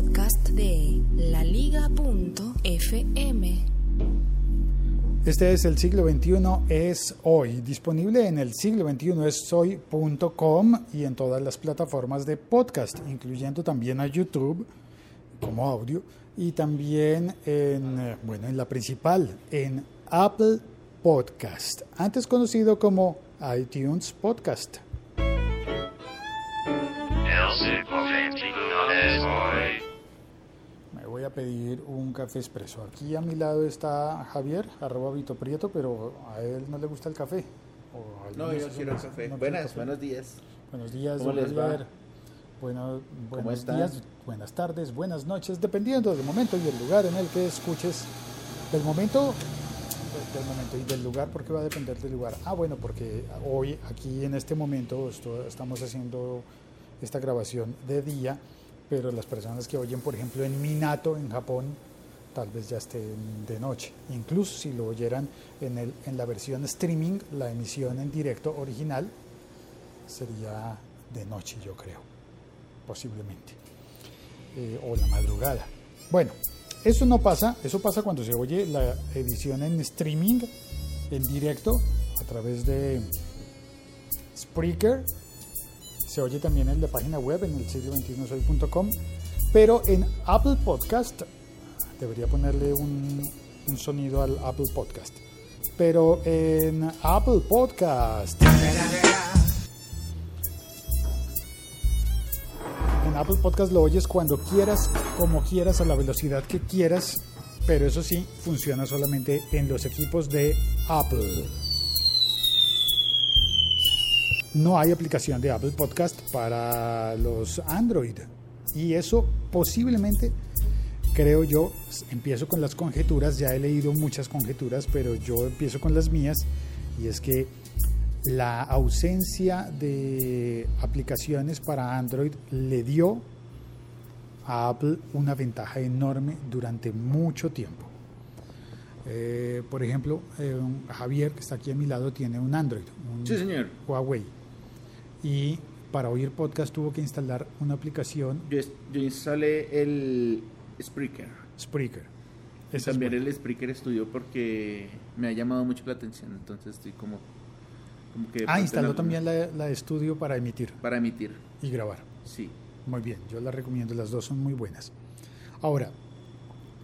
podcast de laliga.fm. Este es el siglo XXI es hoy, disponible en el siglo XXI es hoy.com y en todas las plataformas de podcast, incluyendo también a YouTube como audio y también en, bueno, en la principal, en Apple Podcast, antes conocido como iTunes Podcast. A pedir un café expreso. Aquí a mi lado está Javier, arroba Vito Prieto, pero a él no le gusta el café. O no, yo quiero el café. Buenas, buenos días. Buenos días, ¿Cómo les va? Bueno, buenos días, buenas tardes, buenas noches, dependiendo del momento y el lugar en el que escuches. Del momento, del momento y del lugar, porque va a depender del lugar. Ah, bueno, porque hoy, aquí en este momento, esto, estamos haciendo esta grabación de día pero las personas que oyen, por ejemplo, en Minato, en Japón, tal vez ya estén de noche. Incluso si lo oyeran en, la versión streaming, la emisión en directo original sería de noche, yo creo, posiblemente, eh, o la madrugada. Bueno, eso no pasa, eso pasa cuando se oye la edición en streaming, en directo, a través de Spreaker se oye también en la página web en el siglo 21 soy.com, pero en Apple Podcast, debería ponerle un, un sonido al Apple Podcast, pero en Apple Podcast. En Apple Podcast lo oyes cuando quieras, como quieras, a la velocidad que quieras, pero eso sí, funciona solamente en los equipos de Apple no hay aplicación de Apple Podcast para los Android. Y eso posiblemente, creo yo, empiezo con las conjeturas, ya he leído muchas conjeturas, pero yo empiezo con las mías, y es que la ausencia de aplicaciones para Android le dio a Apple una ventaja enorme durante mucho tiempo. Eh, por ejemplo, eh, Javier, que está aquí a mi lado, tiene un Android, un sí, señor. Huawei y para oír podcast tuvo que instalar una aplicación. Yo, instalé el Spreaker. Spreaker. También el Spreaker Studio porque me ha llamado mucho la atención, entonces estoy como... como que ah, instaló también la, la Studio para emitir. Para emitir. Y grabar. Sí. Muy bien, yo la recomiendo, las dos son muy buenas. Ahora,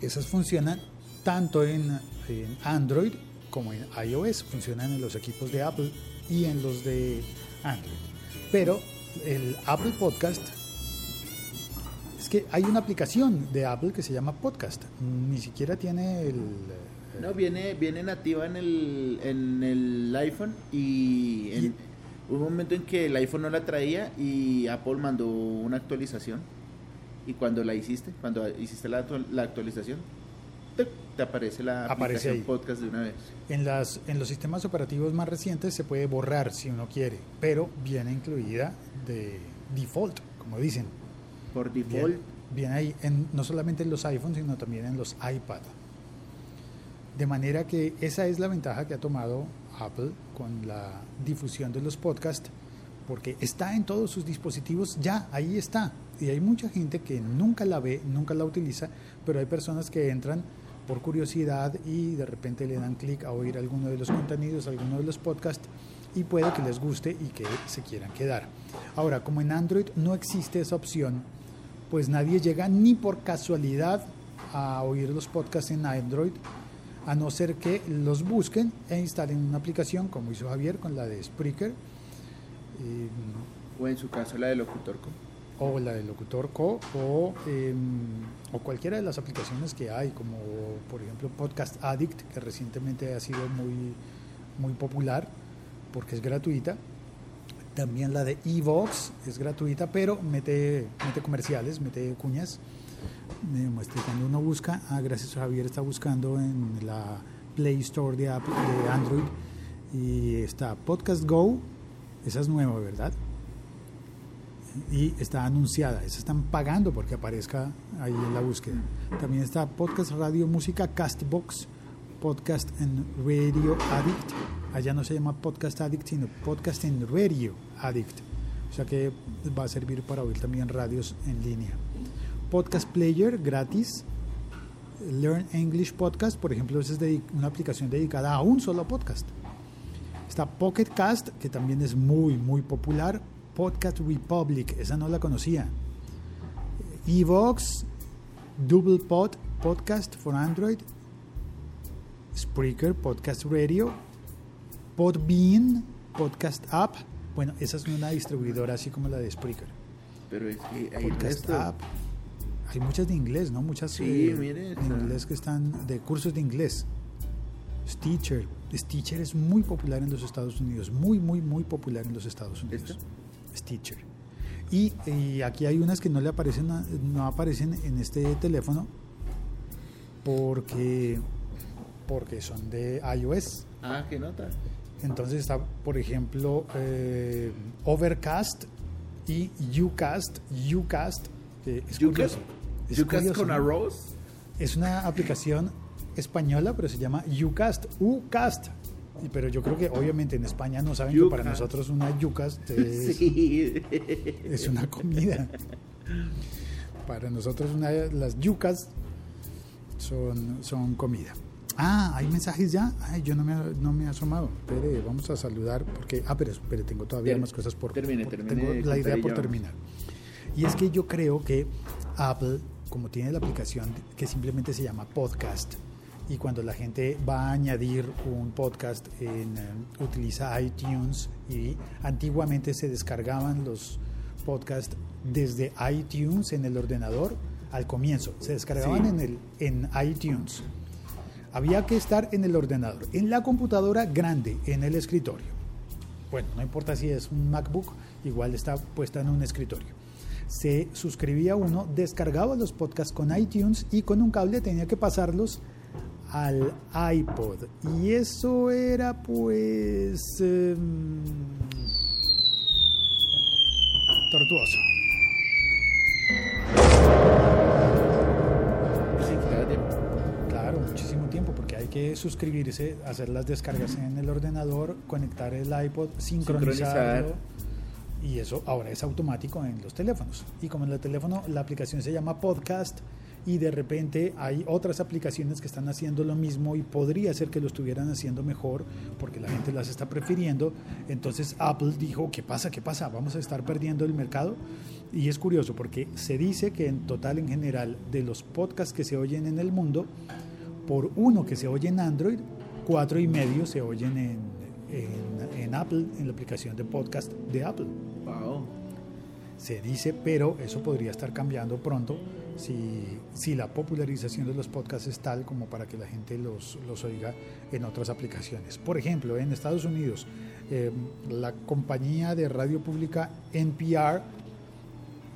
esas funcionan tanto en, en Android como en iOS, funcionan en los equipos de Apple y en los de Android. Pero el Apple Podcast, es que hay una aplicación de Apple que se llama Podcast, ni siquiera tiene el... Eh, no, viene, viene nativa en el, en el iPhone y, en, un momento en que el iPhone no la traía y Apple mandó una actualización. Y cuando la hiciste, cuando hiciste la, la actualización, te aparece la aparece podcast de una vez. En, las, en los sistemas operativos más recientes se puede borrar si uno quiere, pero viene incluida de default, como dicen. Por default. Viene, ahí, en, no solamente en los iPhones, sino también en los iPad. De manera que esa es la ventaja que ha tomado Apple con la difusión de los podcasts, porque está en todos sus dispositivos, ya, ahí está. Y hay mucha gente que nunca la ve, nunca la utiliza, pero hay personas que entran por curiosidad y de repente le dan clic a oír alguno de los contenidos, alguno de los podcasts y puede que les guste y que se quieran quedar. Ahora, como en Android no existe esa opción, pues nadie llega ni por casualidad a oír los podcasts en Android, a no ser que los busquen e instalen una aplicación como hizo Javier con la de Spreaker. o en su caso la de Locutor o la de Locutor Co o, em, o cualquiera de las aplicaciones que hay, como por ejemplo Podcast Addict, que recientemente ha sido muy, muy popular porque es gratuita. También la de Evox es gratuita, pero mete, mete comerciales, mete cuñas. cuando uno busca, ah, gracias a Javier está buscando en la Play Store de, de Android y está Podcast Go, esa es nueva, ¿verdad? Y está anunciada. Esa están pagando porque aparezca ahí en la búsqueda. También está Podcast Radio Música Castbox, Podcast en Radio Addict. Allá no se llama Podcast Addict, sino Podcast en Radio Addict. O sea que va a servir para oír también radios en línea. Podcast Player gratis. Learn English Podcast, por ejemplo, es una aplicación dedicada a un solo podcast. Está Pocket Cast, que también es muy, muy popular. Podcast Republic, esa no la conocía. Evox, Double Pod, Podcast for Android. Spreaker, Podcast Radio. Podbean, Podcast App. Bueno, esa es una distribuidora así como la de Spreaker. Pero es que hay Podcast App. Hay muchas de inglés, ¿no? Muchas Sí, eh, mire, está. inglés que están de cursos de inglés. Stitcher. Stitcher es muy popular en los Estados Unidos. Muy, muy, muy popular en los Estados Unidos. ¿Esta? Stitcher. Y, y aquí hay unas que no le aparecen, no aparecen en este teléfono porque, porque son de iOS. Ah, qué nota. Entonces está, por ejemplo, eh, Overcast y Ucast. Ucast, es curioso. Curioso, con ¿no? arroz. Es una aplicación española, pero se llama Ucast. Ucast. Pero yo creo que obviamente en España no saben que para nosotros una Ucast es, Sí. es una comida. Para nosotros una, las yucas son, son comida. Ah, hay mensajes ya. Ay, yo no me, no me he asomado. Espere, vamos a saludar porque... Ah, pero, pero tengo todavía Ter- más cosas por... termine, por- termine Tengo la idea por terminar. Y es que yo creo que Apple, como tiene la aplicación que simplemente se llama Podcast, y cuando la gente va a añadir un podcast, en, eh, utiliza iTunes y antiguamente se descargaban los podcasts desde iTunes en el ordenador al comienzo, se descargaban Sí. en, el, en iTunes. Había que estar en el ordenador, en la computadora grande, en el escritorio. Bueno, no importa si es un MacBook, igual está puesta en un escritorio. Se suscribía uno, descargaba los podcasts con iTunes y con un cable tenía que pasarlos al iPod. Y eso era pues... em, tortuoso. Claro, muchísimo tiempo porque hay que suscribirse, hacer las descargas en el ordenador, conectar el iPod, sincronizarlo. Sincronizar. Y eso ahora es automático en los teléfonos. Y como en el teléfono la aplicación se llama Podcast y de repente hay otras aplicaciones que están haciendo lo mismo y podría ser que lo estuvieran haciendo mejor porque la gente las está prefiriendo. Entonces Apple dijo, ¿qué pasa? ¿Qué pasa? Vamos a estar perdiendo el mercado. Y es curioso porque se dice que en total en general de los podcasts que se oyen en el mundo, por uno que se oye en Android, cuatro y medio se oyen en, en, en Apple, en la aplicación de podcast de Apple. Wow. Se dice, pero eso podría estar cambiando pronto si, si la popularización de los podcasts es tal como para que la gente los, los oiga en otras aplicaciones. Por ejemplo, en Estados Unidos, eh, la compañía de radio pública NPR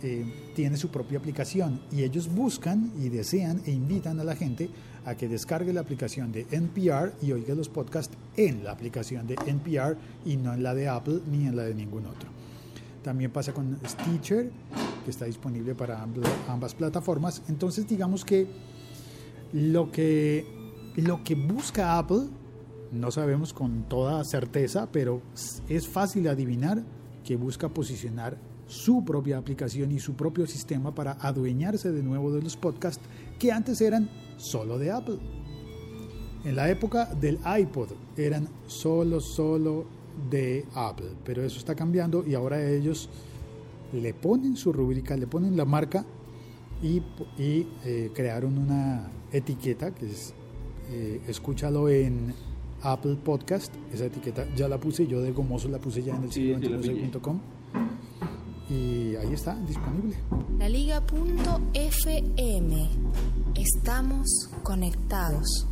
eh, tiene su propia aplicación y ellos buscan y desean e invitan a la gente a que descargue la aplicación de NPR y oiga los podcasts en la aplicación de NPR y no en la de Apple ni en la de ningún otro. También pasa con Stitcher, que está disponible para ambas- plataformas. Entonces digamos que lo que, lo que busca Apple, no sabemos con toda certeza, pero es fácil adivinar que busca posicionar su propia aplicación y su propio sistema para adueñarse de nuevo de los podcasts que antes eran solo de Apple. En la época del iPod eran solo, solo de Apple, pero eso está cambiando y ahora ellos le ponen su rúbrica, le ponen la marca y, y, eh, crearon una etiqueta que es eh, escúchalo en Apple Podcast. Esa etiqueta ya la puse, yo de gomoso la puse ya en el sitio sí, la pillé. 21.com y ahí está disponible. Laliga.fm. Estamos conectados.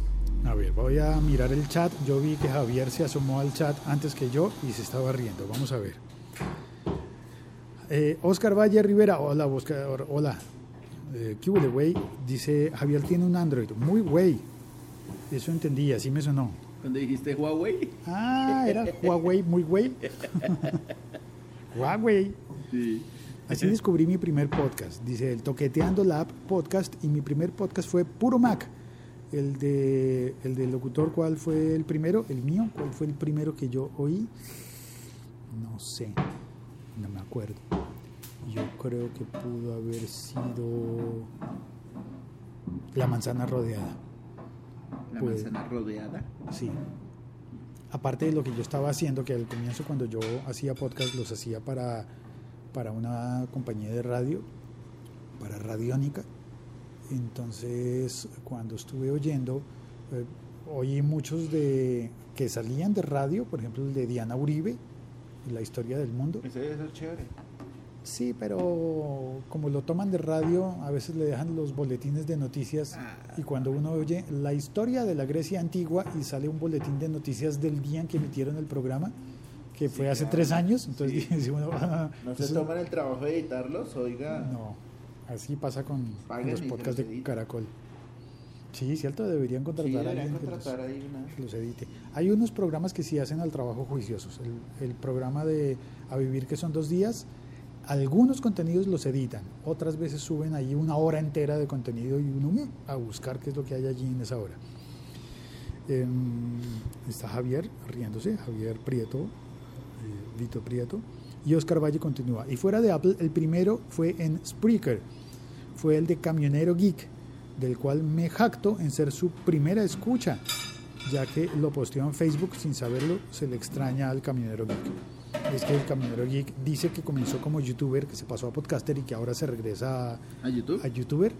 A ver, voy a mirar el chat. Yo vi que Javier se asomó al chat antes que yo y se estaba riendo. Vamos a ver. Eh, Oscar Valle Rivera, hola Oscar, hola. Eh, ¿Qué güey? Dice Javier tiene un Android. Muy güey. Eso entendí, así me sonó. Cuando dijiste Huawei. Ah, era Huawei, muy güey. Huawei. Sí. Así descubrí mi primer podcast. Dice el Toqueteando Lab podcast y mi primer podcast fue Puro Mac. El de el del locutor, ¿cuál fue el primero? El mío, ¿cuál fue el primero que yo oí? No sé, no me acuerdo. yo creo que pudo haber sido La manzana rodeada. ¿La pues, manzana rodeada? Sí. Aparte de lo que yo estaba haciendo, que al comienzo cuando yo hacía podcast los hacía para, para una compañía de radio, para Radiónica. Entonces, cuando estuve oyendo, eh, oí muchos de que salían de radio, por ejemplo el de Diana Uribe, La historia del mundo. Ese debe ser chévere. Sí, pero como lo toman de radio, a veces le dejan los boletines de noticias y cuando uno oye la historia de la Grecia antigua y sale un boletín de noticias del día en que emitieron el programa, que fue hace tres años, entonces dice uno, ah, ¿No se toman el trabajo de editarlos? Oiga. No, así pasa con, los podcasts de Caracol. Sí, cierto, deberían contratar a alguien que los, edite. Hay unos programas que sí hacen al trabajo juiciosos. El, el programa de A Vivir, que son dos días, algunos contenidos los editan, otras veces suben ahí una hora entera de contenido y uno mm, a buscar qué es lo que hay allí en esa hora. Em, está Javier riéndose, Javier Prieto, eh, Vito Prieto, y Oscar Valle continúa. Y fuera de Apple, el primero fue en Spreaker, fue el de Camionero Geek, del cual me jacto en ser su primera escucha, ya que lo posteó en Facebook sin saberlo, se le extraña al Camionero Geek es que el Camionero Geek dice que comenzó como youtuber, que se pasó a podcaster y que ahora se regresa a, YouTube? a youtuber.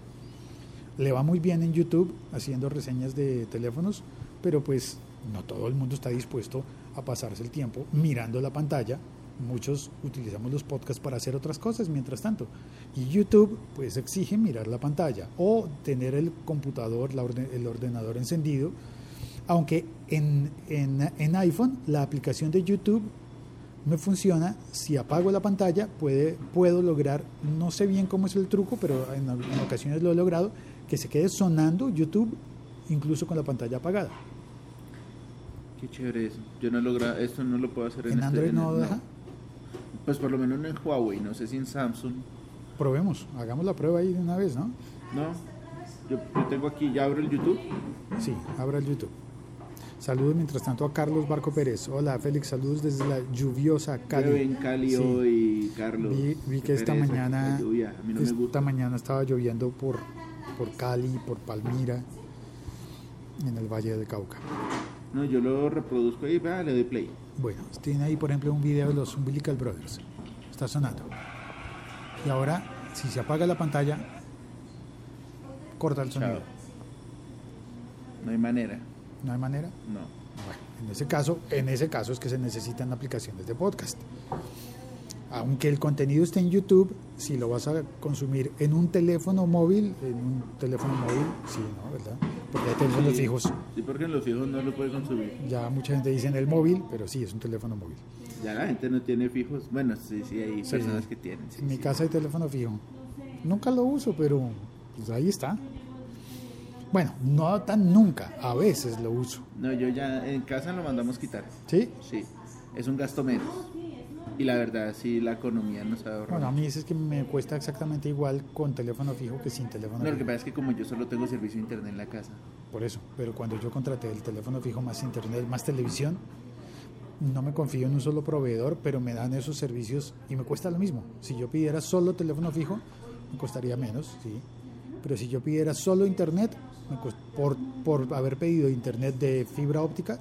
Le va muy bien en YouTube haciendo reseñas de teléfonos, pero pues no todo el mundo está dispuesto a pasarse el tiempo mirando la pantalla. Muchos utilizamos los podcasts para hacer otras cosas mientras tanto. Y YouTube pues exige mirar la pantalla o tener el computador, el ordenador encendido. Aunque en, en, en iPhone la aplicación de YouTube me funciona, si apago la pantalla puede, puedo lograr, no sé bien cómo es el truco, pero en, ocasiones lo he logrado, que se quede sonando YouTube incluso con la pantalla apagada. Qué chévere eso. Yo no logra, esto no lo puedo hacer en, ¿En este, Android no, deja. Pues por lo menos en Huawei, no sé si en Samsung. Probemos, hagamos la prueba ahí de una vez, ¿no? No, yo, yo tengo aquí, ¿ya abro el YouTube? Sí, abra el YouTube. Saludos mientras tanto a Carlos Barco Pérez. Hola Félix, saludos desde la lluviosa Cali. en Cali hoy, Carlos. Vi, que esta mañana, esta mañana estaba lloviendo por, por Cali, por Palmira, en el Valle del Cauca. No, yo lo reproduzco y le doy play. Bueno, tiene ahí por ejemplo un video de los Umbilical Brothers. Está sonando. Y ahora, si se apaga la pantalla, corta el sonido. No hay manera. ¿No hay manera? No. Bueno, en ese caso, en ese caso es que se necesitan aplicaciones de podcast. Aunque el contenido esté en YouTube, si lo vas a consumir en un teléfono móvil, en un teléfono móvil, sí, ¿no? ¿Verdad? Porque hay teléfonos fijos. Sí, porque en los fijos no lo puede consumir. Ya mucha gente dice en el móvil, pero sí, es un teléfono móvil. Ya la gente no tiene fijos. Bueno, sí, sí, hay personas que tienen. en mi casa hay teléfono fijo. Nunca lo uso, pero pues ahí está. Bueno, no tan nunca, a veces lo uso. No, yo ya en casa lo mandamos quitar. ¿Sí? Sí, es un gasto menos. Y la verdad, sí, la economía no se ahorra. Bueno, a mí es que me cuesta exactamente igual con teléfono fijo que sin teléfono no, Lo que pasa es que como yo solo tengo servicio de internet en la casa. Por eso, pero cuando yo contraté el teléfono fijo más internet, más televisión, no me confío en un solo proveedor, pero me dan esos servicios y me cuesta lo mismo. Si yo pidiera solo teléfono fijo, me costaría menos, sí. Pero si yo pidiera solo internet, por, por haber pedido internet de fibra óptica,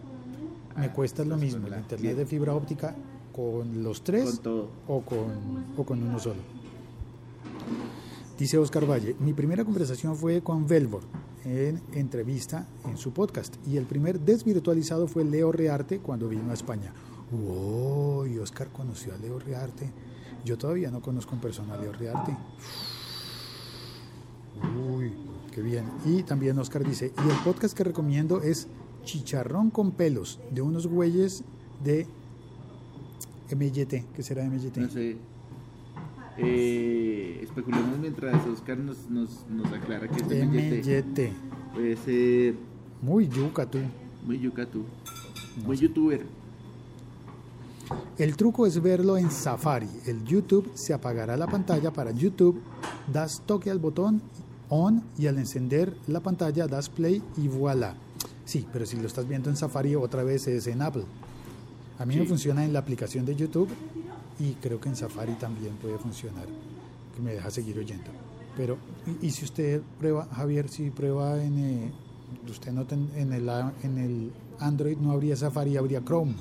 me ah, cuesta lo mismo, el internet de fibra óptica con los tres O, con, o con uno solo. Dice Oscar Valle, mi primera conversación fue con Velvor en entrevista en su podcast y el primer desvirtualizado fue Leo Rearte cuando vino a España. ¡Uy! Oscar conoció a Leo Rearte. Yo todavía no conozco en persona a Leo Rearte. Uy, bien. Y también Oscar dice, y el podcast que recomiendo es Chicharrón con pelos, de unos güeyes de MYT. ¿Qué será MYT? No sé. Eh, especulemos mientras Oscar nos, nos, aclara que es MYT. Puede ser... Muy yuca tú. Muy yuca tú. Muy youtuber. El truco es verlo en Safari. El YouTube se apagará la pantalla para YouTube, das toque al botón on y al encender la pantalla das play y voilà. Sí, pero si lo estás viendo en Safari otra vez es en Apple. A mí me funciona en la aplicación de YouTube y creo que en Safari también puede funcionar, que me deja seguir oyendo. Pero, y, si usted prueba, Javier, si prueba en, eh, usted en, el, en el Android no habría Safari, habría Chrome.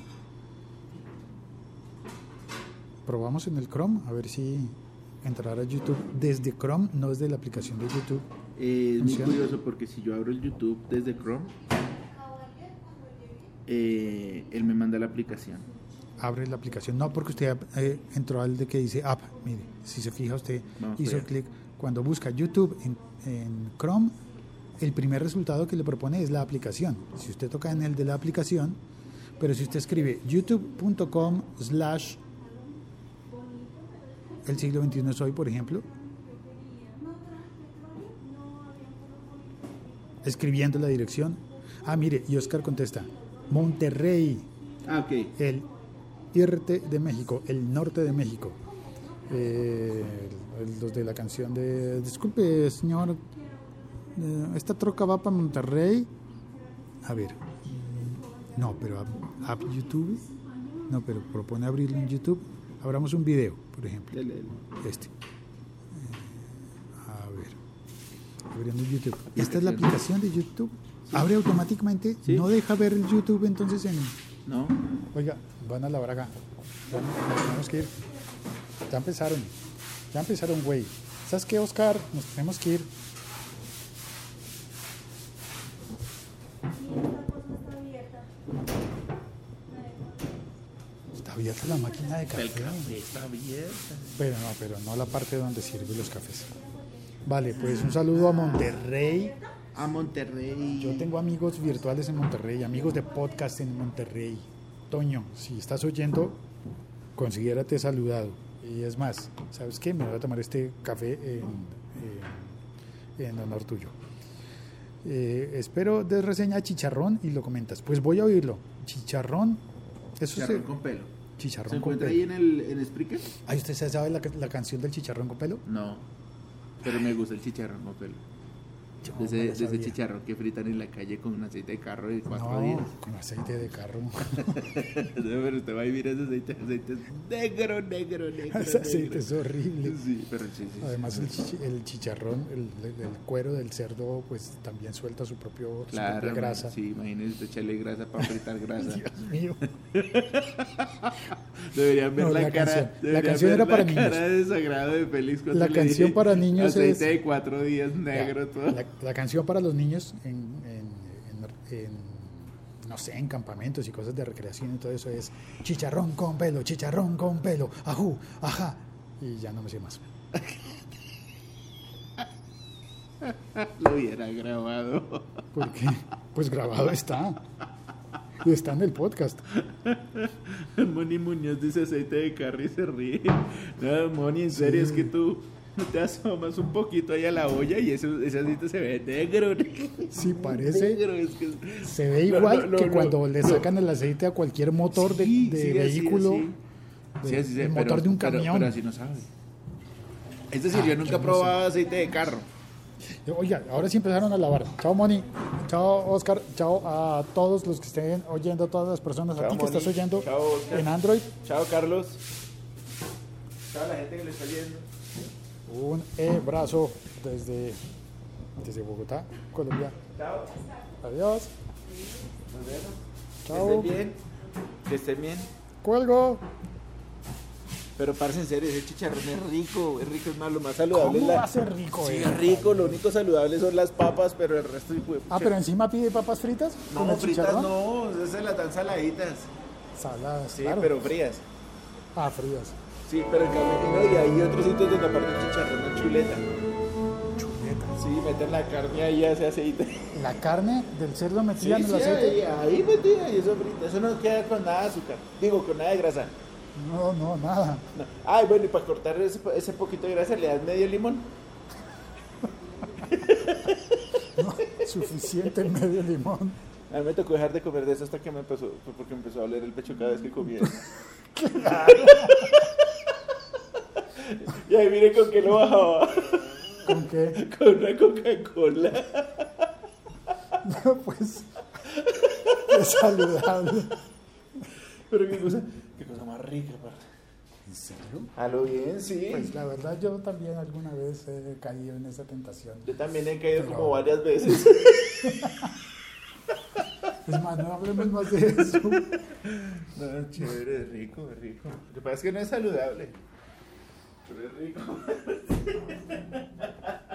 Probamos en el Chrome, a ver si entrar a YouTube desde Chrome, no desde la aplicación de YouTube. Eh, es muy curioso porque si yo abro el YouTube desde Chrome, eh, él me manda la aplicación. Abre la aplicación. No, porque usted eh, entró al de que dice app. Mire, si se fija usted, hizo clic. Cuando busca YouTube en, en, Chrome, el primer resultado que le propone es la aplicación. Si usted toca en el de la aplicación, pero si usted escribe youtube.com slash el siglo XXI es hoy, por ejemplo, escribiendo la dirección. Ah, mire, y Oscar contesta, Monterrey. Ah, ok. El irte de México, el norte de México. Eh, los de la canción de, disculpe, señor, eh, esta troca va para Monterrey. A ver, no, pero app YouTube, no, pero propone abrirlo en YouTube. Abramos un video, por ejemplo. Este. a ver, abriendo YouTube. Esta es la aplicación de YouTube abre automáticamente, no deja ver el YouTube entonces en... No. Oiga, van a la braga. tenemos que ir. Ya empezaron. Ya empezaron, güey. ¿Sabes qué, Oscar? Nos tenemos que ir. Está abierta la máquina de café. El café está abierta. Pero no, pero no la parte donde sirve los cafés. Vale, pues un saludo a Monterrey a Monterrey. Yo tengo amigos virtuales en Monterrey, amigos de podcast en Monterrey. Toño, si estás oyendo, considérate saludado. Y es más, ¿sabes qué? Me voy a tomar este café en, en honor tuyo. Eh, espero de reseña chicharrón y lo comentas. Pues voy a oírlo. Chicharrón. Eso chicharrón con pelo. Chicharrón ¿Se encuentra ahí en el en Spreaker? ¿usted sabe la, la canción del chicharrón con pelo? No, pero me gusta el chicharrón con pelo de ese, de chicharrón que fritan en la calle con un aceite de carro de cuatro no, días. Con aceite de carro. pero usted va a vivir ese aceite, aceite negro, negro, negro. Ese aceite es horrible. Sí, pero sí, sí. Además, el, chicharrón, el, cuero del cerdo, pues también suelta su, propio, claro, propia grasa. Sí, imagínese echarle grasa para fritar grasa. Dios mío. Deberían ver la, cara. Canción. La canción era para la niños. cara de desagrado de cuando La canción para niños aceite es. de cuatro días negro todo la canción para los niños en, no sé, en campamentos y cosas de recreación y todo eso es chicharrón con pelo, chicharrón con pelo, ajú, ajá, y ya no me sé más. Lo hubiera grabado. ¿Por qué? Pues grabado está. Está en el podcast. Moni Muñoz dice aceite de carro y se ríe. No, Moni, en serio, es que tú te asomas un poquito ahí a la olla y ese, ese aceite se ve negro. Sí, parece. Se ve igual que cuando le sacan el aceite a cualquier motor de, vehículo. motor de un camión. Pero, así no sabe. Es decir, yo ah, nunca he probado aceite de carro. Oiga, ahora sí empezaron a lavar. Chao, Moni. Chao, Oscar. Chao a todos los que estén oyendo, a todas las personas. a ti que estás oyendo en Android. Chao, Carlos. Chao a la gente que le está oyendo. Un abrazo desde, desde Bogotá, Colombia. Chao. Adiós. Nos vemos. Chao. Que estén bien. Que estén bien. Cuelgo. Pero parce, en serio, ese chicharrón es rico, es rico, es más lo más saludable. ¿Cómo va a ser rico? Sí, es rico, lo único saludable son las papas, pero el resto... ah, pero encima pide papas fritas. No, fritas no, esas las dan saladitas. Saladas, Sí, pero frías. Ah, frías. Sí, pero en cambio, y hay otros sitios donde aparte el chicharrón es chuleta. Chuleta. Sí, meten la carne ahí a ese aceite. La carne del cerdo metida sí, en el sí, aceite. Ahí, ahí metida y eso frita. Eso no queda con nada de azúcar. Digo, con nada de grasa. No, no, nada. No. Ay, bueno, y para cortar ese, ese poquito de grasa le das medio limón. no, suficiente medio limón. A mí me tocó dejar de comer de eso hasta que me empezó, porque empezó a oler el pecho cada vez que comía. claro. Y ahí mire con qué lo bajaba. ¿Con qué? Con una Coca-Cola. No, pues. Es saludable. Pero qué cosa, qué cosa más rica, aparte. ¿En serio? A lo bien, sí. Pues la verdad yo también alguna vez he caído en esa tentación. Yo también he caído como varias veces. Es más, no hablemos más de eso. No, chévere, es rico, es rico. Lo que pasa es que no es saludable. Es rico.